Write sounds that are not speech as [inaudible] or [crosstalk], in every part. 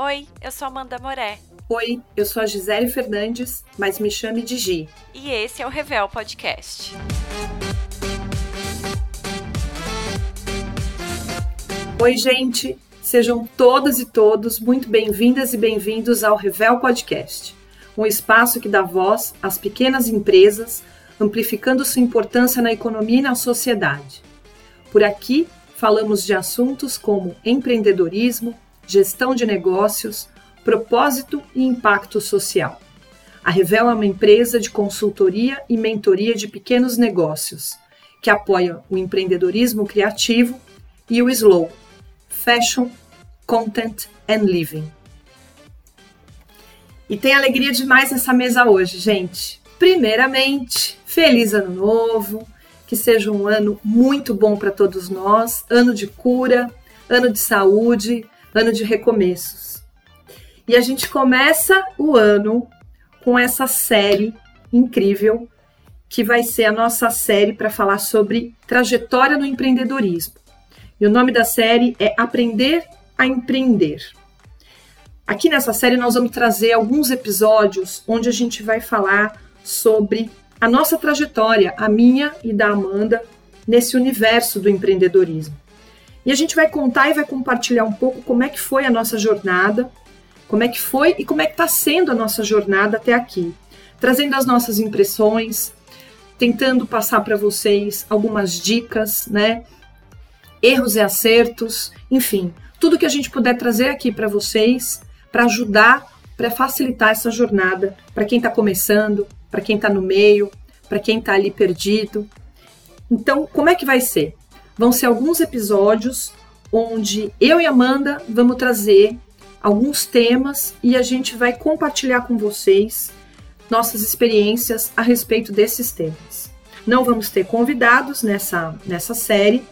Oi, eu sou Amanda Moré. Oi, eu sou a Gisele Fernandes, mas me chame de Gi. E esse é o Revel Podcast. Oi, gente. Sejam todas e todos muito bem-vindas e bem-vindos ao Revel Podcast, um espaço que dá voz às pequenas empresas, amplificando sua importância na economia e na sociedade. Por aqui, falamos de assuntos como empreendedorismo, gestão de negócios, propósito e impacto social. A Revel é uma empresa de consultoria e mentoria de pequenos negócios, que apoia o empreendedorismo criativo e o Slow, Fashion, Content and Living. E tem alegria demais nessa mesa hoje, gente. Primeiramente, feliz ano novo, que seja um ano muito bom para todos nós, ano de cura, ano de saúde, ano de recomeços. E a gente começa o ano com essa série incrível que vai ser a nossa série para falar sobre trajetória no empreendedorismo. E o nome da série é Aprender a Empreender. Aqui nessa série nós vamos trazer alguns episódios onde a gente vai falar sobre a nossa trajetória, a minha e da Amanda, nesse universo do empreendedorismo. E a gente vai contar e vai compartilhar um pouco como é que foi a nossa jornada, como é que foi e como é que está sendo a nossa jornada até aqui, trazendo as nossas impressões, tentando passar para vocês algumas dicas, né? Erros e acertos, enfim, tudo que a gente puder trazer aqui para vocês, para ajudar, para facilitar essa jornada, para quem está começando, para quem está no meio, para quem está ali perdido. Então, como é que vai ser? Vão ser alguns episódios onde eu e Amanda vamos trazer alguns temas e a gente vai compartilhar com vocês nossas experiências a respeito desses temas. Não vamos ter convidados nessa, nessa série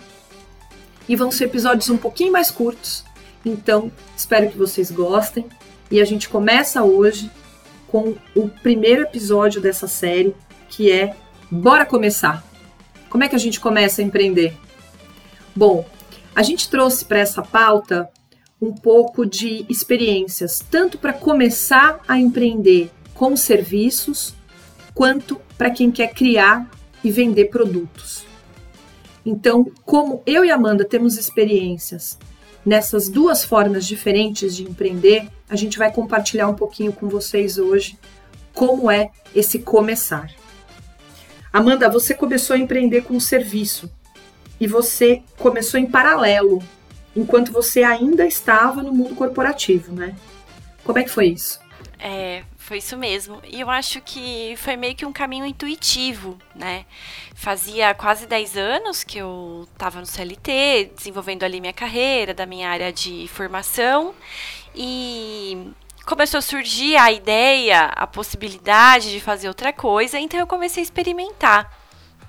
e vão ser episódios um pouquinho mais curtos, então espero que vocês gostem. E a gente começa hoje com o primeiro episódio dessa série, que é Bora Começar! Como é que a gente começa a empreender? Bom, a gente trouxe para essa pauta um pouco de experiências, tanto para começar a empreender com serviços, quanto para quem quer criar e vender produtos. Então, como eu e Amanda temos experiências nessas duas formas diferentes de empreender, a gente vai compartilhar um pouquinho com vocês hoje como é esse começar. Amanda, você começou a empreender com serviço e você começou em paralelo, enquanto você ainda estava no mundo corporativo, né? Como é que foi isso? É, foi isso mesmo. E eu acho que foi meio que um caminho intuitivo, né? Fazia quase 10 anos que eu estava no CLT, desenvolvendo ali minha carreira, da minha área de formação. E começou a surgir a ideia, a possibilidade de fazer outra coisa, então eu comecei a experimentar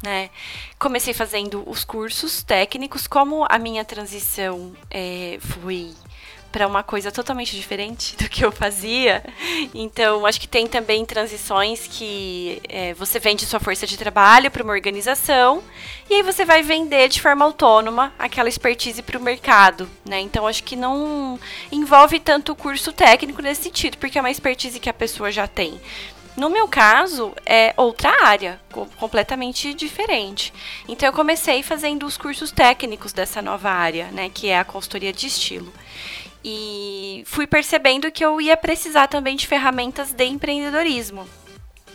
né? Comecei fazendo os cursos técnicos, como a minha transição é, foi para uma coisa totalmente diferente do que eu fazia. Então, acho que tem também transições que é, você vende sua força de trabalho para uma organização e aí você vai vender de forma autônoma aquela expertise para o mercado, né? Então, acho que não envolve tanto o curso técnico nesse sentido, porque é uma expertise que a pessoa já tem. No meu caso, é outra área, completamente diferente. Então, eu comecei fazendo os cursos técnicos dessa nova área, né, que é a consultoria de estilo. E fui percebendo que eu ia precisar também de ferramentas de empreendedorismo.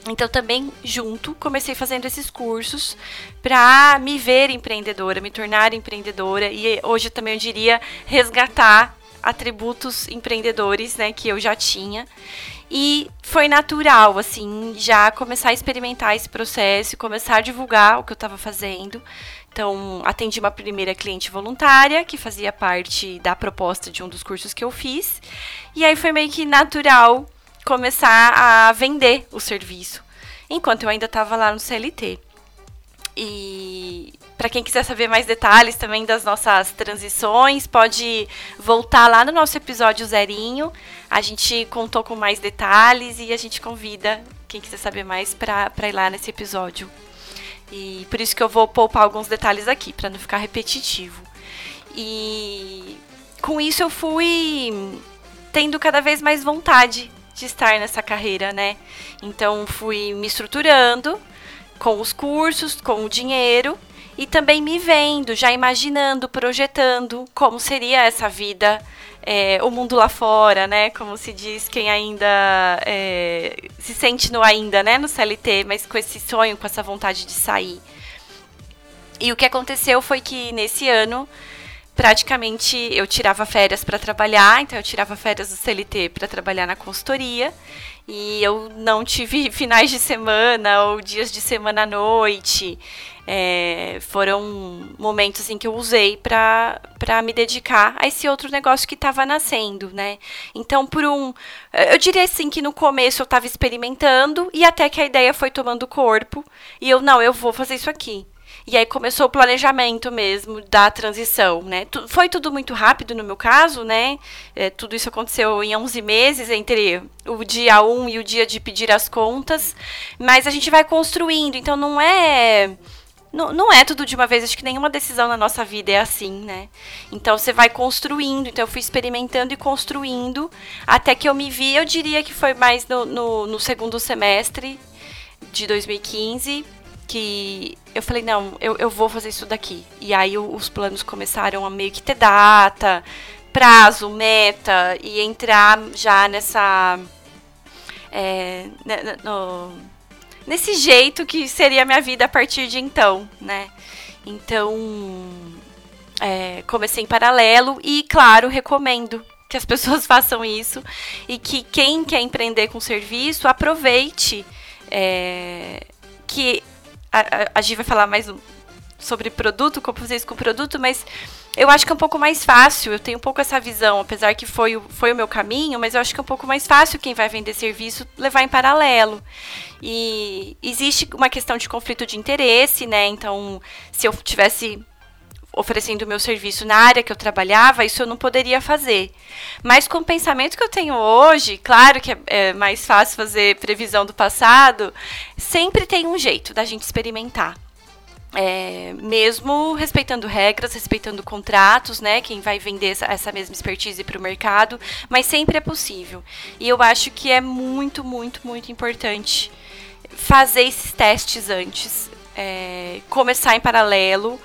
Então, também junto, comecei fazendo esses cursos para me ver empreendedora, me tornar empreendedora e hoje também eu diria resgatar atributos empreendedores, né, que eu já tinha. E foi natural, assim, já começar a experimentar esse processo, começar a divulgar o que eu estava fazendo. Então, atendi uma primeira cliente voluntária, que fazia parte da proposta de um dos cursos que eu fiz. E aí foi meio que natural começar a vender o serviço, enquanto eu ainda estava lá no CLT. E para quem quiser saber mais detalhes também das nossas transições, pode voltar lá no nosso episódio zerinho. A gente contou com mais detalhes e a gente convida quem quiser saber mais para ir lá nesse episódio. E por isso que eu vou poupar alguns detalhes aqui, para não ficar repetitivo. E com isso eu fui tendo cada vez mais vontade de estar nessa carreira, né? Então fui me estruturando com os cursos, com o dinheiro e também me vendo, já imaginando, projetando como seria essa vida, é, o mundo lá fora, né? Como se diz quem ainda é, se sente no ainda, né? No CLT, mas com esse sonho, com essa vontade de sair. E o que aconteceu foi que nesse ano praticamente eu tirava férias para trabalhar, então eu tirava férias do CLT para trabalhar na consultoria. E eu não tive [laughs] finais de semana ou dias de semana à noite. É, foram momentos em que eu usei para me dedicar a esse outro negócio que estava nascendo, né? Então, por um. Eu diria assim que no começo eu estava experimentando e até que a ideia foi tomando corpo. E eu, não, eu vou fazer isso aqui. E aí começou o planejamento mesmo da transição, né? Foi tudo muito rápido no meu caso, né? É, tudo isso aconteceu em 11 meses, entre o dia 1 e o dia de pedir as contas. Mas a gente vai construindo, então não é... Não, não é tudo de uma vez, acho que nenhuma decisão na nossa vida é assim, né? Então você vai construindo, então eu fui experimentando e construindo, até que eu me vi, eu diria que foi mais no, no, no segundo semestre de 2015, que eu falei, não, eu, eu vou fazer isso daqui. E aí os planos começaram a meio que ter data, prazo, meta, e entrar já nessa. É, no, nesse jeito que seria a minha vida a partir de então, né? Então, é, comecei em paralelo e, claro, recomendo que as [laughs] pessoas façam isso e que quem quer empreender com serviço aproveite é, que a, a vai falar mais sobre produto, como fazer isso com produto, mas eu acho que é um pouco mais fácil, eu tenho um pouco essa visão, apesar que foi, foi o meu caminho, mas eu acho que é um pouco mais fácil quem vai vender serviço levar em paralelo. E existe uma questão de conflito de interesse, né? Então, se eu tivesse oferecendo o meu serviço na área que eu trabalhava, isso eu não poderia fazer. Mas com o pensamento que eu tenho hoje, claro que é, é mais fácil fazer previsão do passado, sempre tem um jeito da gente experimentar. É, mesmo respeitando regras, respeitando contratos, né? Quem vai vender essa, essa mesma expertise para o mercado, mas sempre é possível. E eu acho que é muito, muito, muito importante fazer esses testes antes, é, começar em paralelo,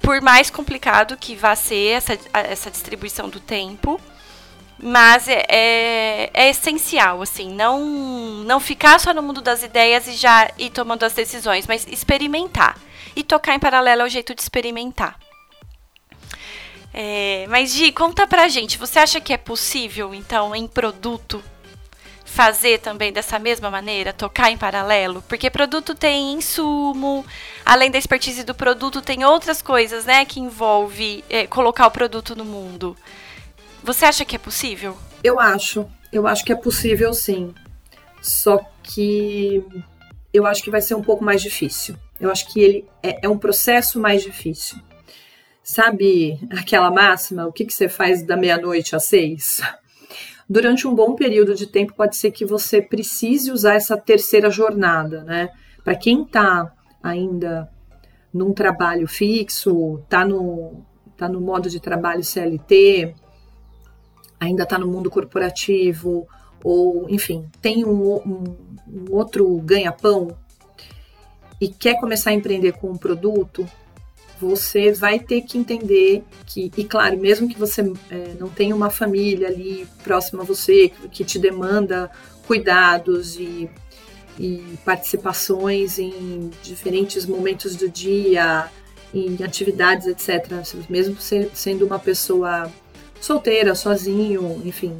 por mais complicado que vá ser essa, essa distribuição do tempo, mas é, é, é, essencial, assim, não, não ficar só no mundo das ideias e já ir tomando as decisões, mas experimentar. E tocar em paralelo é o jeito de experimentar. É, mas, Gi, conta pra gente, você acha que é possível, então, em produto, fazer também dessa mesma maneira, tocar em paralelo? Porque produto tem insumo, além da expertise do produto, tem outras coisas, né, que envolve é, colocar o produto no mundo. Você acha que é possível? Eu acho. Eu acho que é possível sim. Só que eu acho que vai ser um pouco mais difícil. Eu acho que ele é, é um processo mais difícil. Sabe aquela máxima? O que, que você faz da meia-noite às seis? [laughs] durante um bom período de tempo pode ser que você precise usar essa terceira jornada, né? Para quem está ainda num trabalho fixo, está no, tá no modo de trabalho CLT, ainda está no mundo corporativo, ou enfim, tem um, um, um outro ganha-pão e quer começar a empreender com um produto, você vai ter que entender que, e claro, mesmo que você é, não tenha uma família ali próxima a você, que te demanda cuidados e, e participações em diferentes momentos do dia, em atividades, etc., mesmo sendo uma pessoa solteira, sozinho, enfim,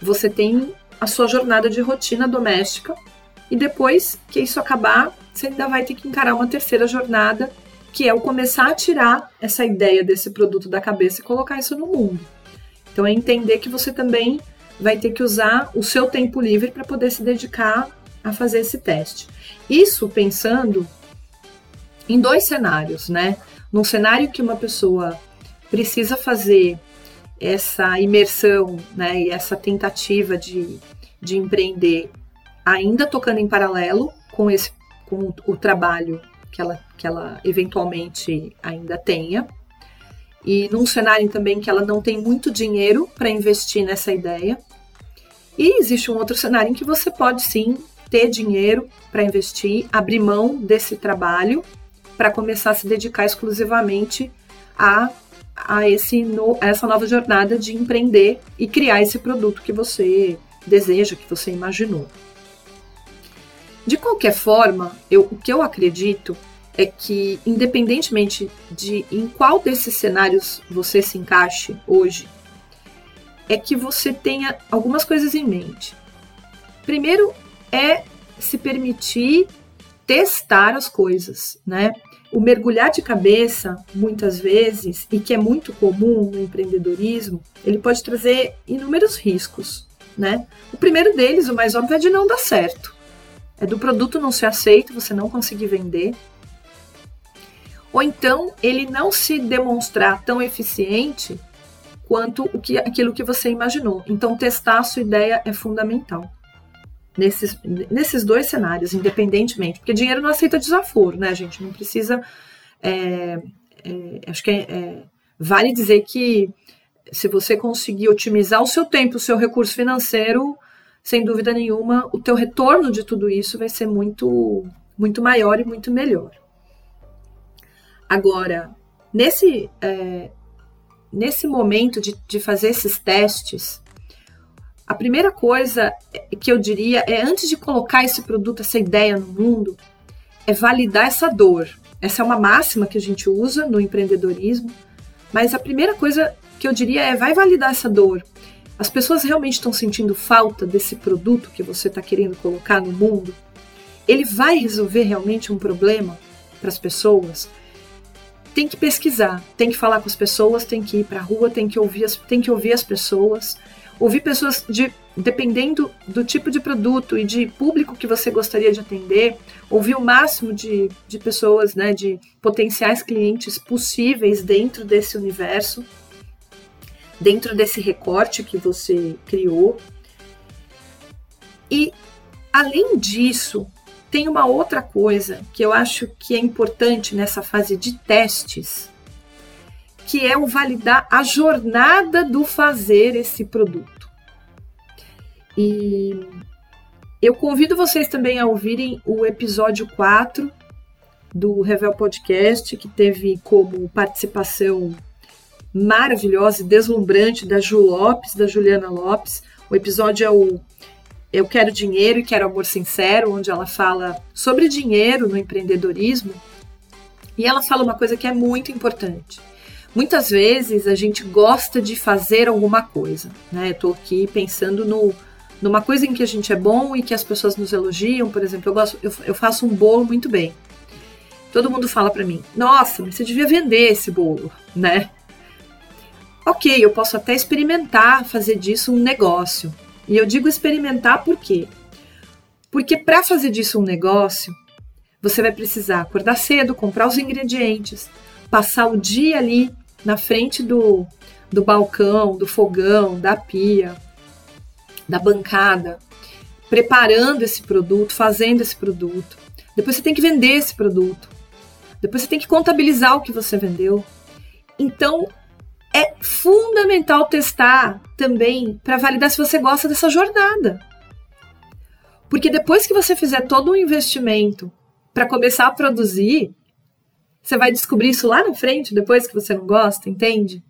você tem a sua jornada de rotina doméstica e depois que isso acabar, você ainda vai ter que encarar uma terceira jornada que é o começar a tirar essa ideia desse produto da cabeça e colocar isso no mundo. Então é entender que você também vai ter que usar o seu tempo livre para poder se dedicar a fazer esse teste. Isso pensando em dois cenários, né? Num cenário que uma pessoa precisa fazer essa imersão, né, e essa tentativa de, de empreender ainda tocando em paralelo com esse com o trabalho que ela, que ela eventualmente ainda tenha. e num cenário também que ela não tem muito dinheiro para investir nessa ideia. E existe um outro cenário em que você pode sim ter dinheiro para investir, abrir mão desse trabalho para começar a se dedicar exclusivamente a, a, esse no, a essa nova jornada de empreender e criar esse produto que você deseja, que você imaginou. De qualquer forma, eu, o que eu acredito é que, independentemente de em qual desses cenários você se encaixe hoje, é que você tenha algumas coisas em mente. Primeiro é se permitir testar as coisas, né? O mergulhar de cabeça, muitas vezes, e que é muito comum no empreendedorismo, ele pode trazer inúmeros riscos, né? O primeiro deles, o mais óbvio, é de não dar certo. É do produto não ser aceito, você não conseguir vender, ou então ele não se demonstrar tão eficiente quanto o que, aquilo que você imaginou. Então, testar a sua ideia é fundamental. Nesses, nesses dois cenários, independentemente, porque dinheiro não aceita desaforo, né, gente? Não precisa. É, é, acho que é, é, vale dizer que se você conseguir otimizar o seu tempo, o seu recurso financeiro, sem dúvida nenhuma, o teu retorno de tudo isso vai ser muito, muito maior e muito melhor. Agora, nesse, é, nesse momento de, de fazer esses testes, a primeira coisa que eu diria é, antes de colocar esse produto, essa ideia no mundo, é validar essa dor. Essa é uma máxima que a gente usa no empreendedorismo, mas a primeira coisa que eu diria é vai validar essa dor. As pessoas realmente estão sentindo falta desse produto que você está querendo colocar no mundo? Ele vai resolver realmente um problema para as pessoas? tem que pesquisar, tem que falar com as pessoas, tem que ir para a rua, tem que ouvir as, tem que ouvir as pessoas, ouvir pessoas de dependendo do tipo de produto e de público que você gostaria de atender, ouvir o máximo de, de pessoas, né, de potenciais clientes possíveis dentro desse universo, dentro desse recorte que você criou. E além disso, tem uma outra coisa que eu acho que é importante nessa fase de testes, que é o validar a jornada do fazer esse produto. E eu convido vocês também a ouvirem o episódio 4 do Revel Podcast, que teve como participação maravilhosa e deslumbrante da Ju Lopes, da Juliana Lopes. O episódio é o eu Quero Dinheiro e Quero Amor Sincero, onde ela fala sobre dinheiro no empreendedorismo. E ela fala uma coisa que é muito importante. Muitas vezes a gente gosta de fazer alguma coisa, né? Eu tô aqui pensando no, numa coisa em que a gente é bom e que as pessoas nos elogiam. Por exemplo, eu, gosto, eu, eu faço um bolo muito bem. Todo mundo fala para mim: Nossa, mas você devia vender esse bolo, né? Ok, eu posso até experimentar fazer disso um negócio, e eu digo experimentar por quê? Porque para fazer disso um negócio, você vai precisar acordar cedo, comprar os ingredientes, passar o dia ali na frente do, do balcão, do fogão, da pia, da bancada, preparando esse produto, fazendo esse produto. Depois você tem que vender esse produto. Depois você tem que contabilizar o que você vendeu. Então, é fundamental testar também para validar se você gosta dessa jornada. Porque depois que você fizer todo um investimento para começar a produzir, você vai descobrir isso lá na frente, depois que você não gosta, entende?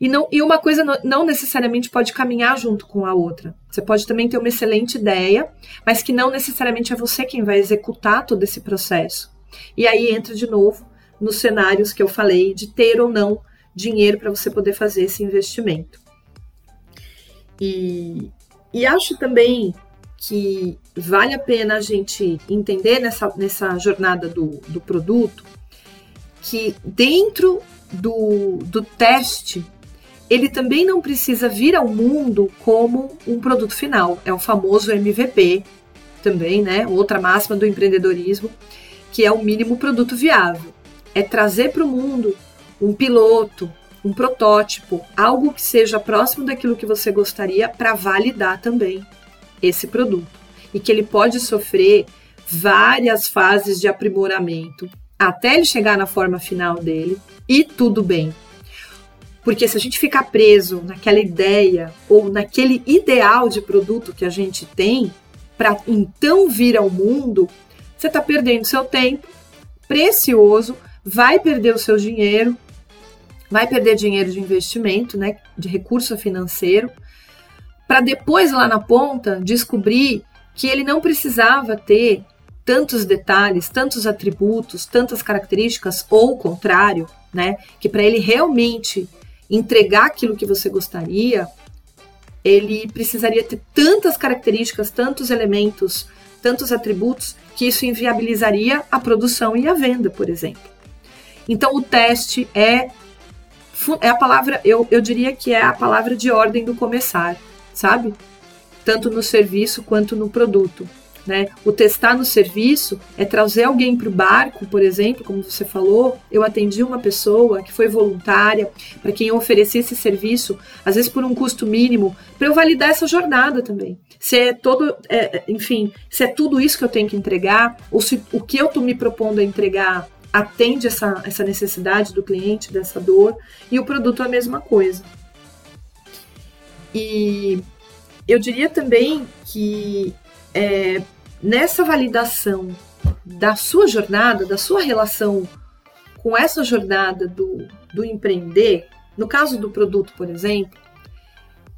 E, não, e uma coisa não necessariamente pode caminhar junto com a outra. Você pode também ter uma excelente ideia, mas que não necessariamente é você quem vai executar todo esse processo. E aí entra de novo nos cenários que eu falei de ter ou não dinheiro para você poder fazer esse investimento. E, e acho também que vale a pena a gente entender nessa, nessa jornada do, do produto que dentro do, do teste ele também não precisa vir ao mundo como um produto final. É o famoso MVP também, né? Outra máxima do empreendedorismo, que é o mínimo produto viável. É trazer para o mundo um piloto, um protótipo, algo que seja próximo daquilo que você gostaria para validar também esse produto. E que ele pode sofrer várias fases de aprimoramento até ele chegar na forma final dele e tudo bem. Porque se a gente ficar preso naquela ideia ou naquele ideal de produto que a gente tem, para então vir ao mundo, você está perdendo seu tempo precioso, vai perder o seu dinheiro, vai perder dinheiro de investimento, né, de recurso financeiro, para depois lá na ponta descobrir que ele não precisava ter tantos detalhes, tantos atributos, tantas características, ou o contrário, né? Que para ele realmente entregar aquilo que você gostaria, ele precisaria ter tantas características, tantos elementos, tantos atributos, que isso inviabilizaria a produção e a venda, por exemplo. Então, o teste é, é a palavra, eu, eu diria que é a palavra de ordem do começar, sabe? Tanto no serviço quanto no produto. Né? O testar no serviço é trazer alguém para o barco, por exemplo, como você falou. Eu atendi uma pessoa que foi voluntária, para quem eu ofereci esse serviço, às vezes por um custo mínimo, para eu validar essa jornada também. Se é todo, é, enfim, se é tudo isso que eu tenho que entregar, ou se o que eu estou me propondo a entregar atende essa, essa necessidade do cliente, dessa dor, e o produto é a mesma coisa. E eu diria também que é, nessa validação da sua jornada, da sua relação com essa jornada do, do empreender, no caso do produto, por exemplo,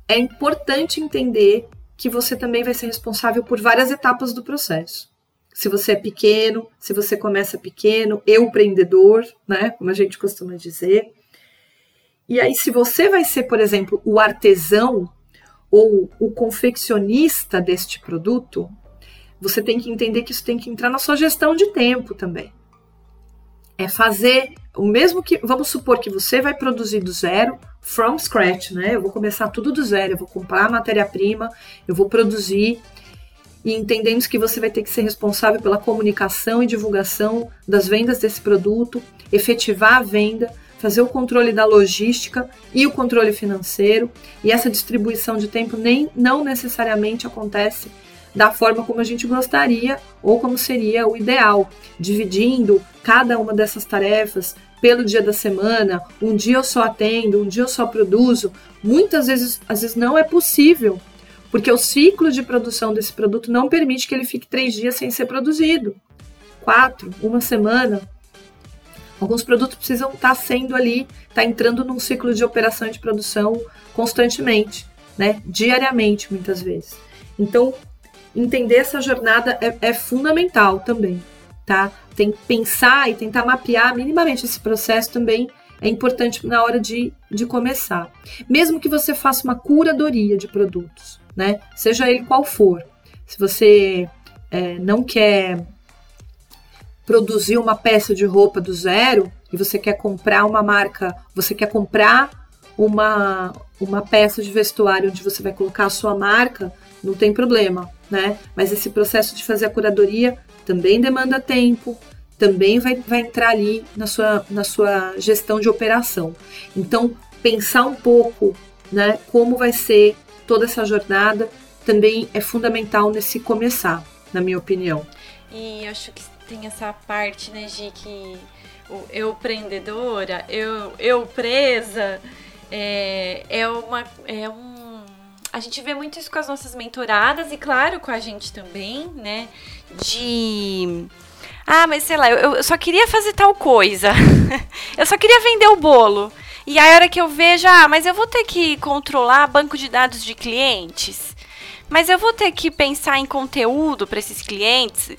é importante entender que você também vai ser responsável por várias etapas do processo. Se você é pequeno, se você começa pequeno, eu empreendedor, né, como a gente costuma dizer. E aí, se você vai ser, por exemplo, o artesão ou o confeccionista deste produto, você tem que entender que isso tem que entrar na sua gestão de tempo também. É fazer o mesmo que. Vamos supor que você vai produzir do zero, from scratch, né? Eu vou começar tudo do zero, eu vou comprar matéria-prima, eu vou produzir. E entendendo que você vai ter que ser responsável pela comunicação e divulgação das vendas desse produto, efetivar a venda, fazer o controle da logística e o controle financeiro. E essa distribuição de tempo nem não necessariamente acontece da forma como a gente gostaria ou como seria o ideal, dividindo cada uma dessas tarefas pelo dia da semana, um dia eu só atendo, um dia eu só produzo, muitas vezes, às vezes não é possível, porque o ciclo de produção desse produto não permite que ele fique três dias sem ser produzido, quatro, uma semana. Alguns produtos precisam estar sendo ali, estar tá entrando num ciclo de operação e de produção constantemente, né? Diariamente, muitas vezes. Então, entender essa jornada é, é fundamental também, tá? Tem que pensar e tentar mapear minimamente esse processo também é importante na hora de, de começar. Mesmo que você faça uma curadoria de produtos, né? Seja ele qual for. Se você é, não quer produzir uma peça de roupa do zero e você quer comprar uma marca, você quer comprar uma, uma peça de vestuário onde você vai colocar a sua marca, não tem problema, né? Mas esse processo de fazer a curadoria também demanda tempo, também vai, vai entrar ali na sua, na sua gestão de operação. Então, pensar um pouco né, como vai ser toda essa jornada também é fundamental nesse começar, na minha opinião. E acho que tem essa parte, né, de que eu empreendedora, eu, eu presa, é, é, uma, é um a gente vê muito isso com as nossas mentoradas e, claro, com a gente também, né? De. Ah, mas sei lá, eu, eu só queria fazer tal coisa. [laughs] eu só queria vender o bolo. E aí, a hora que eu vejo, ah, mas eu vou ter que controlar banco de dados de clientes. Mas eu vou ter que pensar em conteúdo para esses clientes.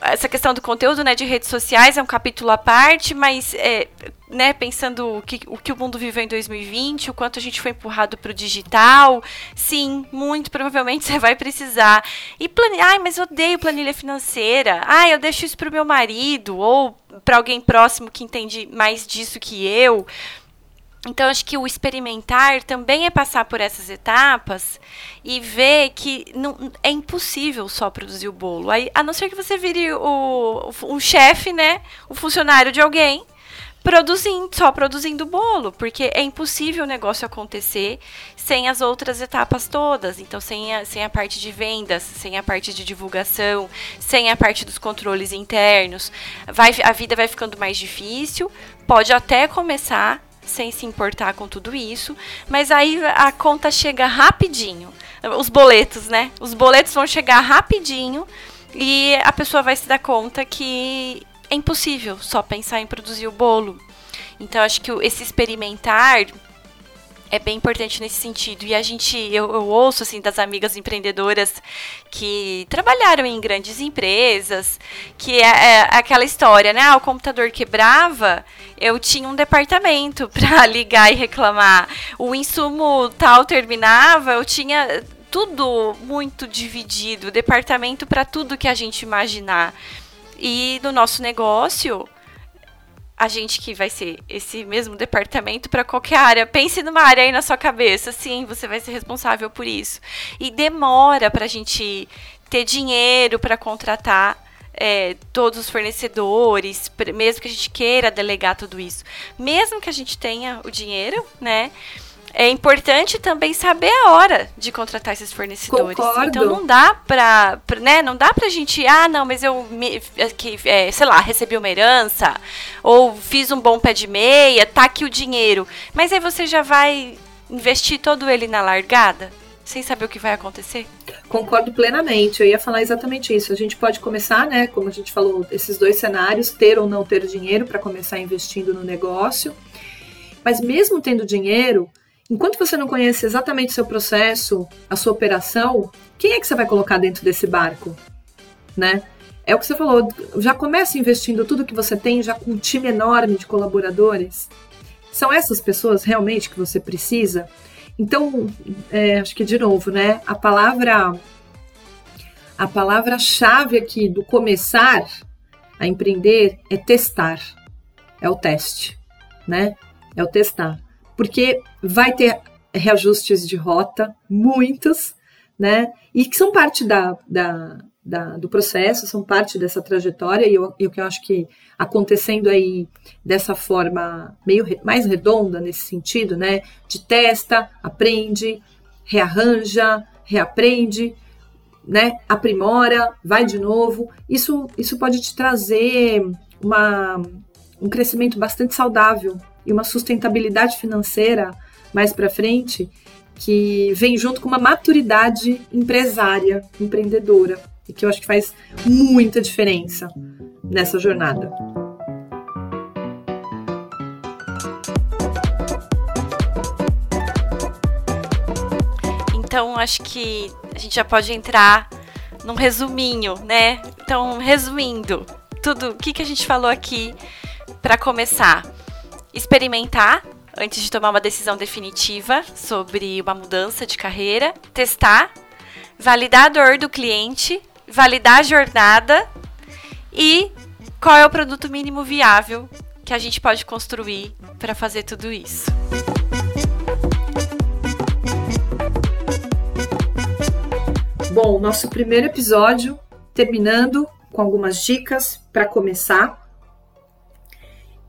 Essa questão do conteúdo né, de redes sociais é um capítulo à parte, mas é, né, pensando o que, o que o mundo viveu em 2020, o quanto a gente foi empurrado para o digital, sim, muito provavelmente [laughs] você vai precisar. E planilha, ai, mas eu odeio planilha financeira. Ai, eu deixo isso para o meu marido ou para alguém próximo que entende mais disso que eu. Então, acho que o experimentar também é passar por essas etapas e ver que não, é impossível só produzir o bolo. Aí, a não ser que você vire o, o, chefe, né? O funcionário de alguém produzindo, só produzindo bolo, porque é impossível o negócio acontecer sem as outras etapas todas. Então, sem a, sem a parte de vendas, sem a parte de divulgação, sem a parte dos controles internos, vai, a vida vai ficando mais difícil. Pode até começar sem se importar com tudo isso, mas aí a conta chega rapidinho. Os boletos, né? Os boletos vão chegar rapidinho e a pessoa vai se dar conta que é impossível só pensar em produzir o bolo. Então acho que esse experimentar é bem importante nesse sentido. E a gente, eu, eu, ouço assim das amigas empreendedoras que trabalharam em grandes empresas, que é, é aquela história, né? Ah, o computador quebrava, eu tinha um departamento [laughs] para ligar e reclamar. O insumo tal terminava, eu tinha tudo muito dividido, departamento para tudo que a gente imaginar. E no nosso negócio, a gente que vai ser esse mesmo departamento para qualquer área. Pense numa área aí na sua cabeça, sim, você vai ser responsável por isso. E demora para a gente ter dinheiro para contratar é, todos os fornecedores, mesmo que a gente queira delegar tudo isso. Mesmo que a gente tenha o dinheiro, né? É importante também saber a hora de contratar esses fornecedores. Concordo. Então não dá pra, pra, né, não dá pra gente, ah, não, mas eu me, que, é, sei lá, recebi uma herança ou fiz um bom pé de meia, tá aqui o dinheiro. Mas aí você já vai investir todo ele na largada? Sem saber o que vai acontecer? Concordo plenamente. Eu ia falar exatamente isso. A gente pode começar, né? Como a gente falou, esses dois cenários, ter ou não ter dinheiro para começar investindo no negócio. Mas mesmo tendo dinheiro, Enquanto você não conhece exatamente o seu processo, a sua operação, quem é que você vai colocar dentro desse barco? Né? É o que você falou, já começa investindo tudo que você tem, já com um time enorme de colaboradores. São essas pessoas realmente que você precisa? Então, é, acho que de novo, né? A palavra a palavra-chave aqui do começar a empreender é testar. É o teste, né? É o testar porque vai ter reajustes de rota, muitos, né? E que são parte da, da, da, do processo, são parte dessa trajetória, e o que eu acho que acontecendo aí dessa forma meio mais redonda nesse sentido, né? De testa, aprende, rearranja, reaprende, né? Aprimora, vai de novo. Isso, isso pode te trazer uma, um crescimento bastante saudável e uma sustentabilidade financeira mais para frente que vem junto com uma maturidade empresária, empreendedora, e que eu acho que faz muita diferença nessa jornada. Então, acho que a gente já pode entrar num resuminho, né? Então, resumindo, tudo o que, que a gente falou aqui para começar experimentar antes de tomar uma decisão definitiva sobre uma mudança de carreira, testar, validar a dor do cliente, validar a jornada e qual é o produto mínimo viável que a gente pode construir para fazer tudo isso. Bom, nosso primeiro episódio terminando com algumas dicas para começar.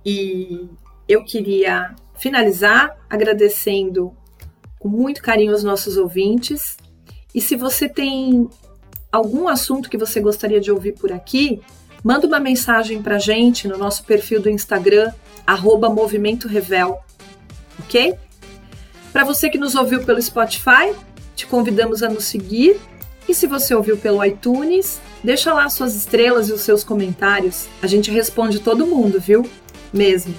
E eu queria finalizar agradecendo com muito carinho os nossos ouvintes. E se você tem algum assunto que você gostaria de ouvir por aqui, manda uma mensagem para gente no nosso perfil do Instagram, arroba Movimento Revel, ok? Para você que nos ouviu pelo Spotify, te convidamos a nos seguir. E se você ouviu pelo iTunes, deixa lá suas estrelas e os seus comentários. A gente responde todo mundo, viu? Mesmo.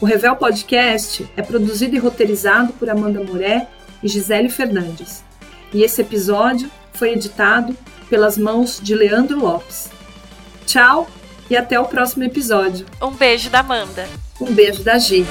O Revel Podcast é produzido e roteirizado por Amanda Moré e Gisele Fernandes. E esse episódio foi editado pelas mãos de Leandro Lopes. Tchau e até o próximo episódio. Um beijo da Amanda. Um beijo da Gi.